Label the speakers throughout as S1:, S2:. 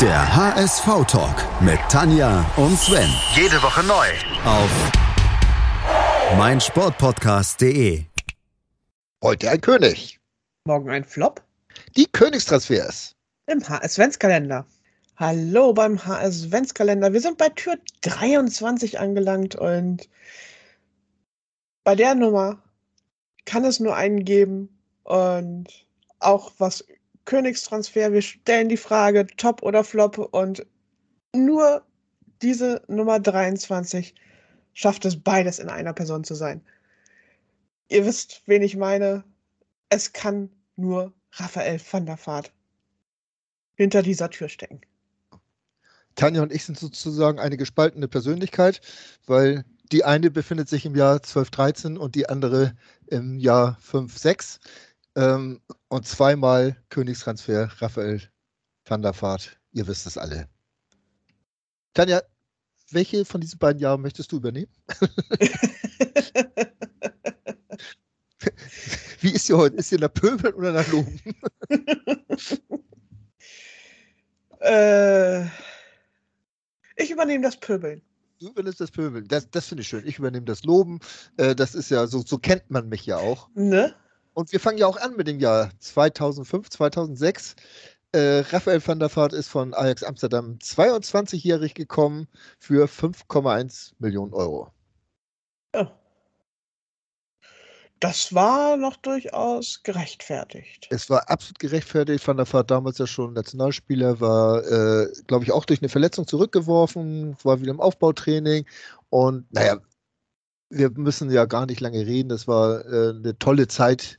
S1: Der HSV-Talk mit Tanja und Sven.
S2: Jede Woche neu.
S1: Auf meinsportpodcast.de.
S3: Heute ein König.
S4: Morgen ein Flop
S3: Die Königstransfers.
S4: im HS-Ventskalender. Hallo beim HS-Ventskalender. Wir sind bei Tür 23 angelangt und bei der Nummer kann es nur einen geben und auch was Königstransfer. Wir stellen die Frage Top oder Flop und nur diese Nummer 23 schafft es beides in einer Person zu sein. Ihr wisst, wen ich meine. Es kann nur Raphael van der Vaart hinter dieser Tür stecken.
S3: Tanja und ich sind sozusagen eine gespaltene Persönlichkeit, weil die eine befindet sich im Jahr 1213 und die andere im Jahr 56. Ähm, und zweimal Königstransfer Raphael van der Vaart. Ihr wisst es alle. Tanja, welche von diesen beiden Jahren möchtest du übernehmen? Wie ist sie heute? Ist sie nach Pöbeln oder nach Loben?
S4: äh, ich übernehme das Pöbeln.
S3: Du übernimmst das Pöbeln. Das, das finde ich schön. Ich übernehme das Loben. Äh, das ist ja so, so kennt man mich ja auch.
S4: Ne?
S3: Und wir fangen ja auch an mit dem Jahr 2005, 2006. Äh, Raphael van der Vaart ist von Ajax Amsterdam 22-jährig gekommen für 5,1 Millionen Euro.
S4: Ja. Das war noch durchaus gerechtfertigt.
S3: Es war absolut gerechtfertigt. Van der Vaart damals ja schon Nationalspieler, war, äh, glaube ich, auch durch eine Verletzung zurückgeworfen, war wieder im Aufbautraining. Und naja, wir müssen ja gar nicht lange reden. Das war äh, eine tolle Zeit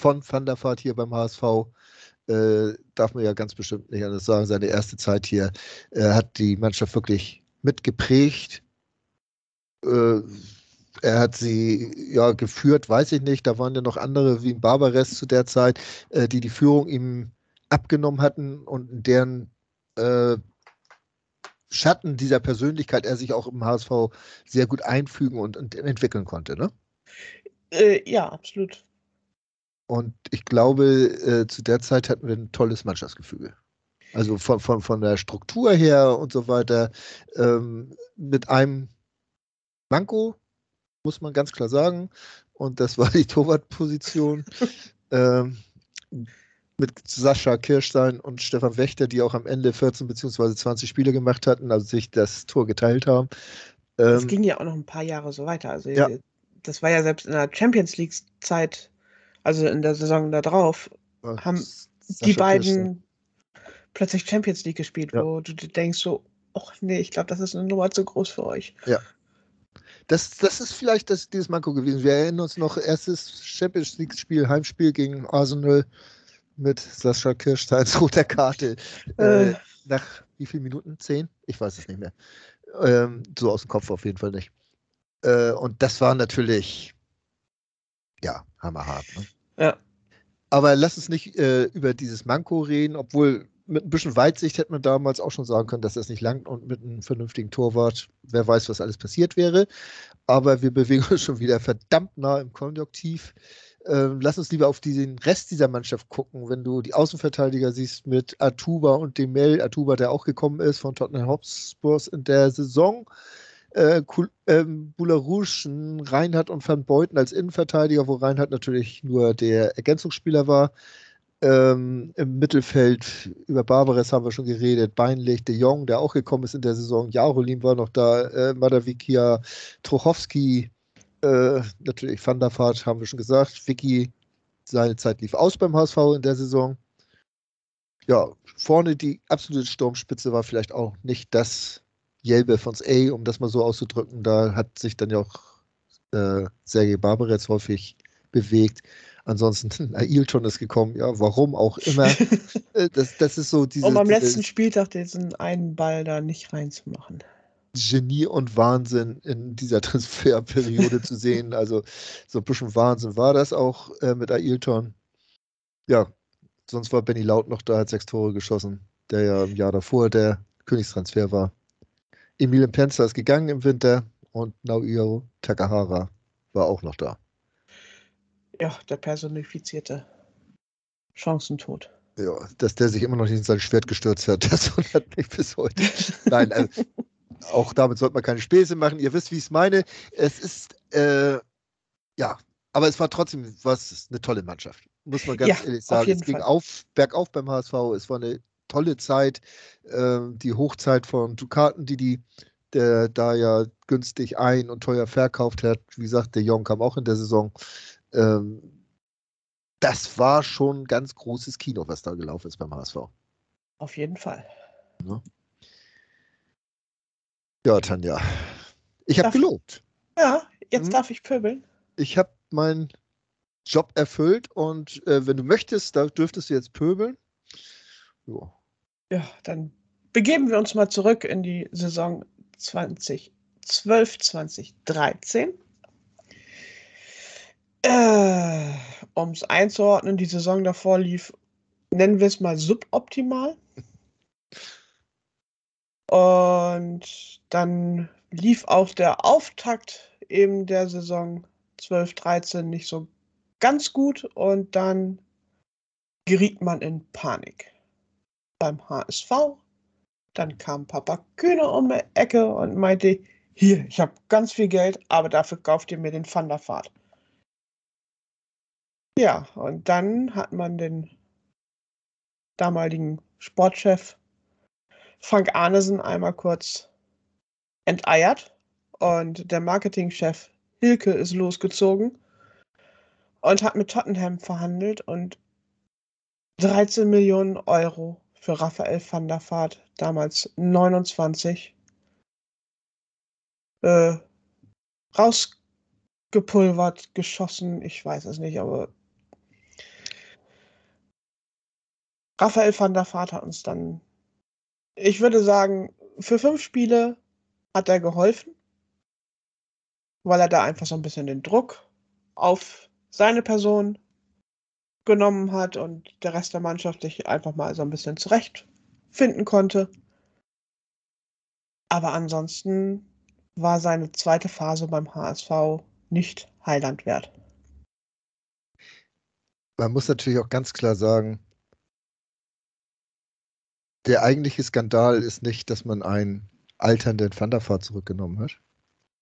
S3: von Van der Vaart hier beim HSV. Äh, darf man ja ganz bestimmt nicht anders sagen. Seine erste Zeit hier äh, hat die Mannschaft wirklich mitgeprägt. Äh, er hat sie ja geführt, weiß ich nicht. Da waren ja noch andere wie Barbares zu der Zeit, äh, die die Führung ihm abgenommen hatten und in deren äh, Schatten dieser Persönlichkeit er sich auch im HSV sehr gut einfügen und, und entwickeln konnte. Ne?
S4: Äh, ja, absolut.
S3: Und ich glaube, äh, zu der Zeit hatten wir ein tolles Mannschaftsgefüge. Also von, von, von der Struktur her und so weiter. Ähm, mit einem Manko, muss man ganz klar sagen. Und das war die Torwartposition. ähm, mit Sascha Kirstein und Stefan Wächter, die auch am Ende 14 bzw. 20 Spiele gemacht hatten, also sich das Tor geteilt haben.
S4: Das
S3: Ähm,
S4: ging ja auch noch ein paar Jahre so weiter. Also
S3: Ja.
S4: das war ja selbst in der Champions League Zeit, also in der Saison da drauf, haben die beiden plötzlich Champions League gespielt,
S3: Ja.
S4: wo du denkst so, ach nee, ich glaube, das ist eine Nummer zu groß für euch.
S3: Das, das ist vielleicht das, dieses Manko gewesen. Wir erinnern uns noch, erstes Champions League-Spiel, Heimspiel gegen Arsenal mit Sascha Kirsteins roter Karte. Äh,
S4: Äh.
S3: nach wie vielen Minuten? Zehn? Ich weiß es nicht mehr. Ähm, so aus dem Kopf auf jeden Fall nicht. Äh, und das war natürlich, ja, hammerhart. Ne?
S4: Ja.
S3: Aber lass uns nicht äh, über dieses Manko reden, obwohl mit ein bisschen Weitsicht hätte man damals auch schon sagen können, dass das nicht langt und mit einem vernünftigen Torwart, wer weiß, was alles passiert wäre. Aber wir bewegen uns schon wieder verdammt nah im Konjunktiv. Ähm, lass uns lieber auf den Rest dieser Mannschaft gucken. Wenn du die Außenverteidiger siehst mit Atuba und Demel, Atuba, der auch gekommen ist von Tottenham Hotspurs in der Saison, äh, ähm, Boularouche, Reinhardt und Van Beuten als Innenverteidiger, wo Reinhardt natürlich nur der Ergänzungsspieler war. Ähm, Im Mittelfeld über Barbares haben wir schon geredet, Beinlich, De Jong, der auch gekommen ist in der Saison, Jarolin war noch da, äh, Madavikia, Trochowski, äh, natürlich Van der Vaart, haben wir schon gesagt. Vicky, seine Zeit lief aus beim HSV in der Saison. Ja, vorne die absolute Sturmspitze war vielleicht auch nicht das Jelbe von A, um das mal so auszudrücken. Da hat sich dann ja auch äh, Sergei Barbaretz häufig bewegt. Ansonsten, Ailton ist gekommen, ja, warum auch immer. Äh, das, das ist so diese,
S4: um am letzten Spieltag diesen einen Ball da nicht reinzumachen.
S3: Genie und Wahnsinn in dieser Transferperiode zu sehen. Also so ein bisschen Wahnsinn war das auch äh, mit Ailton. Ja, sonst war Benny Laut noch da, hat sechs Tore geschossen, der ja im Jahr davor der Königstransfer war. Emil Penzer ist gegangen im Winter und Naoyo Takahara war auch noch da.
S4: Ja, der personifizierte Chancentod.
S3: Ja, dass der sich immer noch nicht in sein Schwert gestürzt hat, das wundert mich bis heute. Nein, also, auch damit sollte man keine Späße machen. Ihr wisst, wie ich es meine. Es ist, äh, ja, aber es war trotzdem was, eine tolle Mannschaft. Muss man ganz
S4: Ja,
S3: ehrlich sagen. Es ging
S4: Fall.
S3: auf, bergauf beim HSV. Es war eine tolle Zeit. Ähm, die Hochzeit von Ducaten, die die der da ja günstig ein und teuer verkauft hat. Wie gesagt, der Jong kam auch in der Saison. Ähm, das war schon ein ganz großes Kino, was da gelaufen ist beim HSV.
S4: Auf jeden Fall.
S3: Ja, Tanja. Ich habe gelobt.
S4: Ja, jetzt
S3: Mhm.
S4: darf ich pöbeln.
S3: Ich habe meinen Job erfüllt und äh, wenn du möchtest, da dürftest du jetzt pöbeln. Ja.
S4: Ja, dann begeben wir uns mal zurück in die Saison 2012, 2013. Äh, um es einzuordnen, die Saison davor lief, nennen wir es mal suboptimal. Und dann lief auch der Auftakt eben der Saison 12, 13 nicht so ganz gut und dann geriet man in Panik beim HSV. Dann kam Papa Kühne um die Ecke und meinte, hier, ich habe ganz viel Geld, aber dafür kauft ihr mir den Van der Vaart. Ja, und dann hat man den damaligen Sportchef Frank Arnesen einmal kurz enteiert und der Marketingchef Hilke ist losgezogen und hat mit Tottenham verhandelt und 13 Millionen Euro für Raphael van der Vaart, damals 29, äh, rausgepulvert, geschossen, ich weiß es nicht, aber Raphael van der Vaart hat uns dann, ich würde sagen, für fünf Spiele hat er geholfen, weil er da einfach so ein bisschen den Druck auf seine Person genommen hat und der Rest der Mannschaft sich einfach mal so ein bisschen zurechtfinden konnte. Aber ansonsten war seine zweite Phase beim HSV nicht Heiland wert.
S3: Man muss natürlich auch ganz klar sagen, der eigentliche Skandal ist nicht, dass man einen alternden Van der Vaart zurückgenommen hat.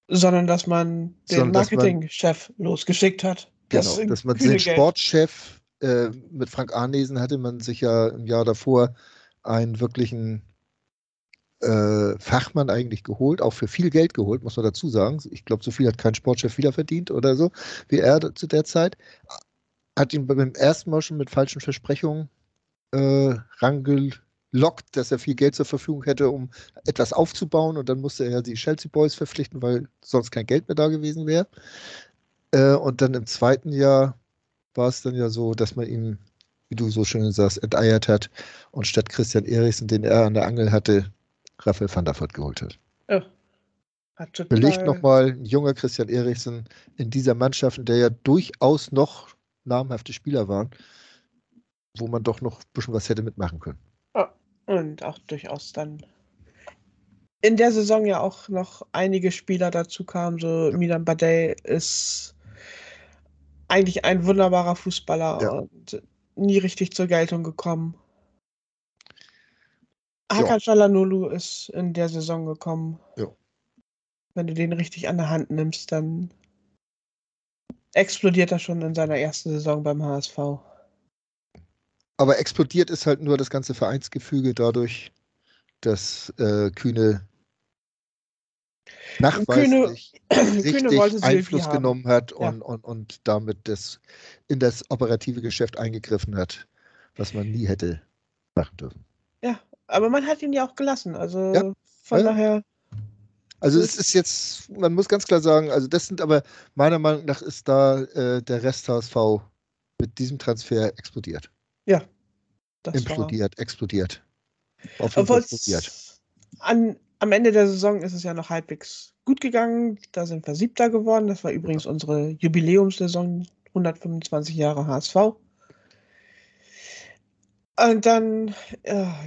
S4: Sondern dass man den Marketingchef losgeschickt hat.
S3: Genau,
S4: Das
S3: dass man den Sportchef äh, mit Frank Arnesen hatte man sich ja im Jahr davor einen wirklichen äh, Fachmann eigentlich geholt, auch für viel Geld geholt, muss man dazu sagen. Ich glaube, so viel hat kein Sportchef wieder verdient oder so, wie er zu der Zeit. Hat ihn beim ersten Mal schon mit falschen Versprechungen äh, rangelockt, dass er viel Geld zur Verfügung hätte, um etwas aufzubauen und dann musste er die Chelsea Boys verpflichten, weil sonst kein Geld mehr da gewesen wäre. Äh, und dann im zweiten Jahr war es dann ja so, dass man ihn, wie du so schön sagst, enteiert hat und statt Christian Eriksen, den er an der Angel hatte, Raphael van der Vaart geholt hat.
S4: Ja. Hat total-
S3: Belegt nochmal ein junger Christian Eriksen in dieser Mannschaft, in der ja durchaus noch namhafte Spieler waren, wo man doch noch ein bisschen was hätte mitmachen können.
S4: Und auch durchaus dann in der Saison ja auch noch einige Spieler dazu kamen. So Milan Badei ist eigentlich ein wunderbarer Fußballer
S3: Ja.
S4: und nie richtig zur Geltung gekommen. Hakan Çalhanoğlu ist in der Saison gekommen.
S3: Ja.
S4: Wenn du den richtig an der Hand nimmst, dann explodiert er schon in seiner ersten Saison beim HSV.
S3: Aber explodiert ist halt nur das ganze Vereinsgefüge dadurch, dass äh, Kühne nachweislich
S4: Kühne
S3: richtig
S4: Silvi
S3: Einfluss genommen hat
S4: Ja.
S3: und, und, und damit das in das operative Geschäft eingegriffen hat, was man nie hätte machen dürfen.
S4: Aber man hat ihn ja auch gelassen. Also
S3: Ja.
S4: von
S3: Ja.
S4: daher,
S3: Also
S4: Das
S3: es ist jetzt, man muss ganz klar sagen, also das sind aber meiner Meinung nach ist da äh, der Rest HSV mit diesem Transfer explodiert.
S4: das war.
S3: Implodiert, explodiert. Auf jeden Fall explodiert.
S4: an, am Ende der Saison ist es ja noch halbwegs gut gegangen. Da sind wir Siebter geworden. Das war übrigens unsere Jubiläumssaison, 125 Jahre HSV. Und dann,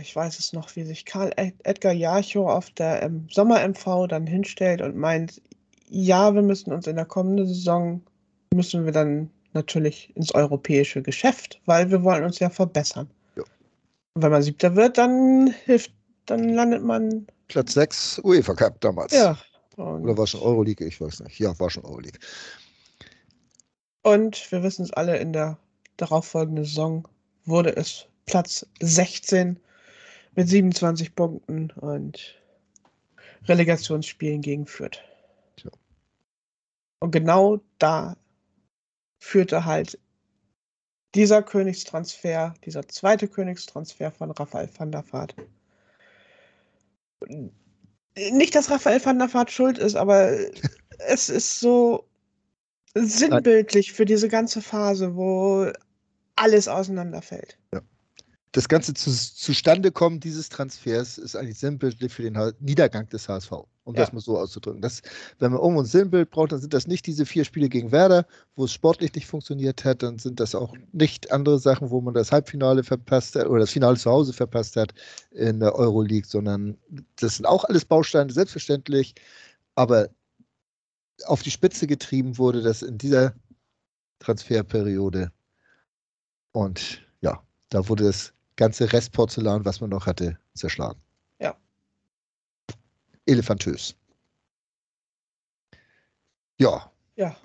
S4: ich weiß es noch, wie sich Karl Ed Edgar Jarchow auf der ähm, Sommer-MV dann hinstellt und meint, ja, wir müssen uns in der kommenden Saison, müssen wir dann natürlich ins europäische Geschäft, weil wir wollen uns ja verbessern.
S3: Ja.
S4: Und wenn man Siebter wird, dann hilft, dann landet man.
S3: Platz 6 UEFA Cup damals.
S4: Ja.
S3: Oder war schon Euroleague? Ich weiß nicht. Ja, war schon Euroleague.
S4: Und wir wissen es alle, in der darauffolgenden Saison wurde es Platz 16 mit 27 Punkten und Relegationsspielen gegen Fürth.
S3: Tja.
S4: Und genau da führte halt dieser Königstransfer, dieser zweite Königstransfer von Raphael van der Vaart. Nicht, dass Raphael van der Vaart schuld ist, aber es ist so sinnbildlich für diese ganze Phase, wo alles auseinanderfällt.
S3: Ja. Das ganze zu, Zustandekommen dieses Transfers ist eigentlich sinnbildlich für den Niedergang des HSV, um ja. das mal so auszudrücken. Das, wenn man irgendwo ein Sinnbild braucht, dann sind das nicht diese vier Spiele gegen Werder, wo es sportlich nicht funktioniert hat, dann sind das auch nicht andere Sachen, wo man das Halbfinale verpasst hat oder das Finale zu Hause verpasst hat in der Euroleague, sondern das sind auch alles Bausteine, selbstverständlich, aber auf die Spitze getrieben wurde das in dieser Transferperiode. Und ja, da wurde das ganze Restporzellan, was man noch hatte, zerschlagen.
S4: Ja.
S3: Elefantös. Ja.
S4: Ja.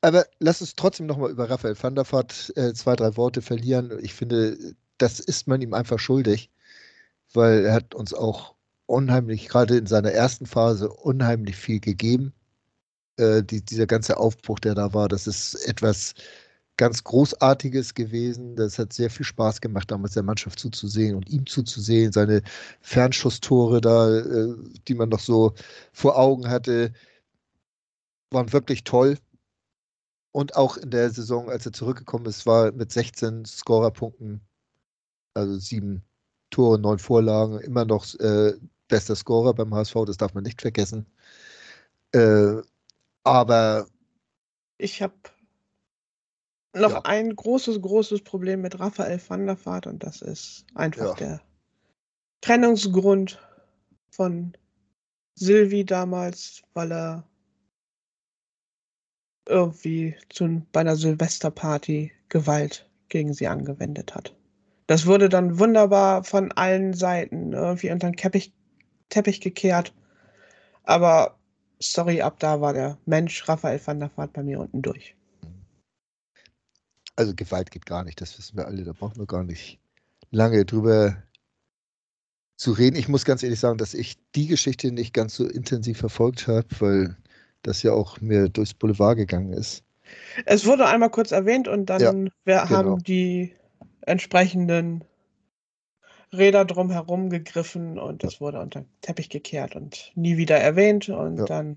S3: Aber lass uns trotzdem nochmal über Raphael van der Vaart äh, zwei, drei Worte verlieren. Ich finde, das ist man ihm einfach schuldig, weil er hat uns auch unheimlich, gerade in seiner ersten Phase, unheimlich viel gegeben. Äh, die, dieser ganze Aufbruch, der da war, das ist etwas ganz Großartiges gewesen. Das hat sehr viel Spaß gemacht, damals der Mannschaft zuzusehen und ihm zuzusehen. Seine Fernschusstore da, äh, die man noch so vor Augen hatte, waren wirklich toll. Und auch in der Saison, als er zurückgekommen ist, war mit 16 Scorerpunkten, also sieben Tore, neun Vorlagen, immer noch äh, bester Scorer beim HSV, das darf man nicht vergessen. Äh, aber
S4: ich habe noch ja. ein großes, großes Problem mit Raphael van der Vaart und das ist einfach ja. der Trennungsgrund von Silvi damals, weil er irgendwie zu, bei einer Silvesterparty Gewalt gegen sie angewendet hat. Das wurde dann wunderbar von allen Seiten irgendwie unter den Teppich, Teppich gekehrt. Aber sorry, ab da war der Mensch Raphael van der Vaart bei mir unten durch.
S3: Also Gewalt geht gar nicht, das wissen wir alle, da brauchen wir gar nicht lange drüber zu reden. Ich muss ganz ehrlich sagen, dass ich die Geschichte nicht ganz so intensiv verfolgt habe, weil das ja auch mir durchs Boulevard gegangen ist.
S4: Es wurde einmal kurz erwähnt und dann ja, wir genau. haben die entsprechenden Räder drumherum gegriffen und das wurde unter den Teppich gekehrt und nie wieder erwähnt und ja. dann.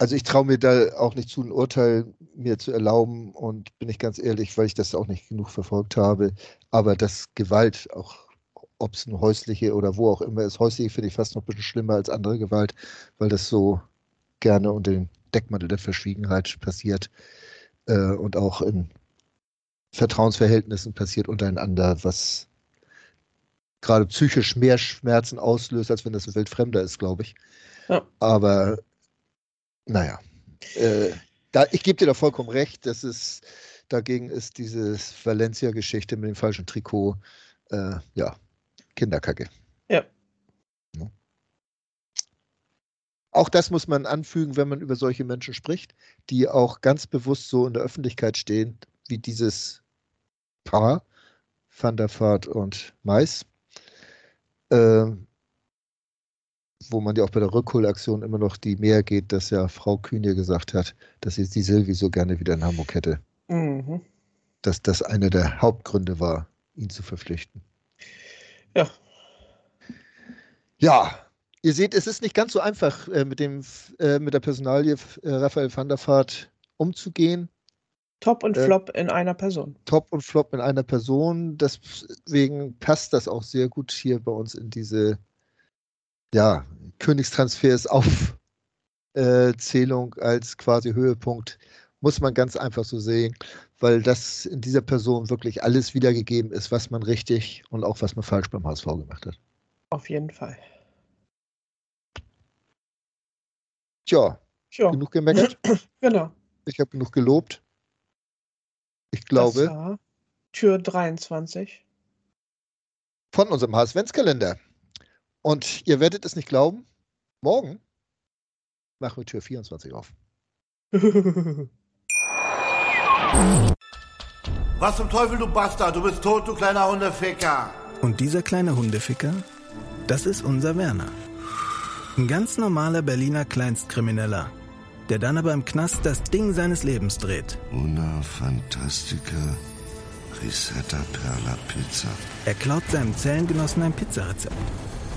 S3: Also ich traue mir da auch nicht zu, ein Urteil mir zu erlauben und bin ich ganz ehrlich, weil ich das auch nicht genug verfolgt habe. Aber das Gewalt, auch ob es eine häusliche oder wo auch immer ist, häusliche finde ich fast noch ein bisschen schlimmer als andere Gewalt, weil das so gerne unter dem Deckmantel der Verschwiegenheit passiert äh, und auch in Vertrauensverhältnissen passiert untereinander, was gerade psychisch mehr Schmerzen auslöst, als wenn das ein Wildfremder ist, glaube ich. Ja. Aber naja, äh, da, ich gebe dir da vollkommen recht. Das ist, dagegen ist diese Valencia-Geschichte mit dem falschen Trikot, äh, ja, Kinderkacke.
S4: Ja.
S3: Auch das muss man anfügen, wenn man über solche Menschen spricht, die auch ganz bewusst so in der Öffentlichkeit stehen, wie dieses Paar, Van der Vaart und Mais äh, wo man ja auch bei der Rückholaktion immer noch die mehr geht, dass ja Frau Kühne gesagt hat, dass sie die Silvi so gerne wieder in Hamburg hätte. Mhm. Dass das einer der Hauptgründe war, ihn zu verpflichten.
S4: Ja.
S3: Ja, ihr seht, es ist nicht ganz so einfach, äh, mit, dem, äh, mit der Personalie äh, Raphael van der Vaart umzugehen.
S4: Top und äh, Flop in einer Person.
S3: Top und Flop in einer Person. Deswegen passt das auch sehr gut hier bei uns in diese ja, Königstransfers Aufzählung äh, als quasi Höhepunkt. Muss man ganz einfach so sehen, weil das in dieser Person wirklich alles wiedergegeben ist, was man richtig und auch was man falsch beim HSV gemacht hat.
S4: Auf jeden Fall.
S3: Tja, Tja. genug gemeckert.
S4: genau.
S3: Ich habe genug gelobt. Ich glaube.
S4: Tür 23.
S3: von unserem HSV-Kalender. Und ihr werdet es nicht glauben, morgen machen wir Tür 24 auf.
S2: Was zum Teufel, du Bastard? Du bist tot, du kleiner Hundeficker.
S5: Und dieser kleine Hundeficker, das ist unser Werner. Ein ganz normaler Berliner Kleinstkrimineller, der dann aber im Knast das Ding seines Lebens dreht.
S6: Una Fantastica Risetta Perla Pizza.
S5: Er klaut seinem Zellengenossen ein Pizzarezept.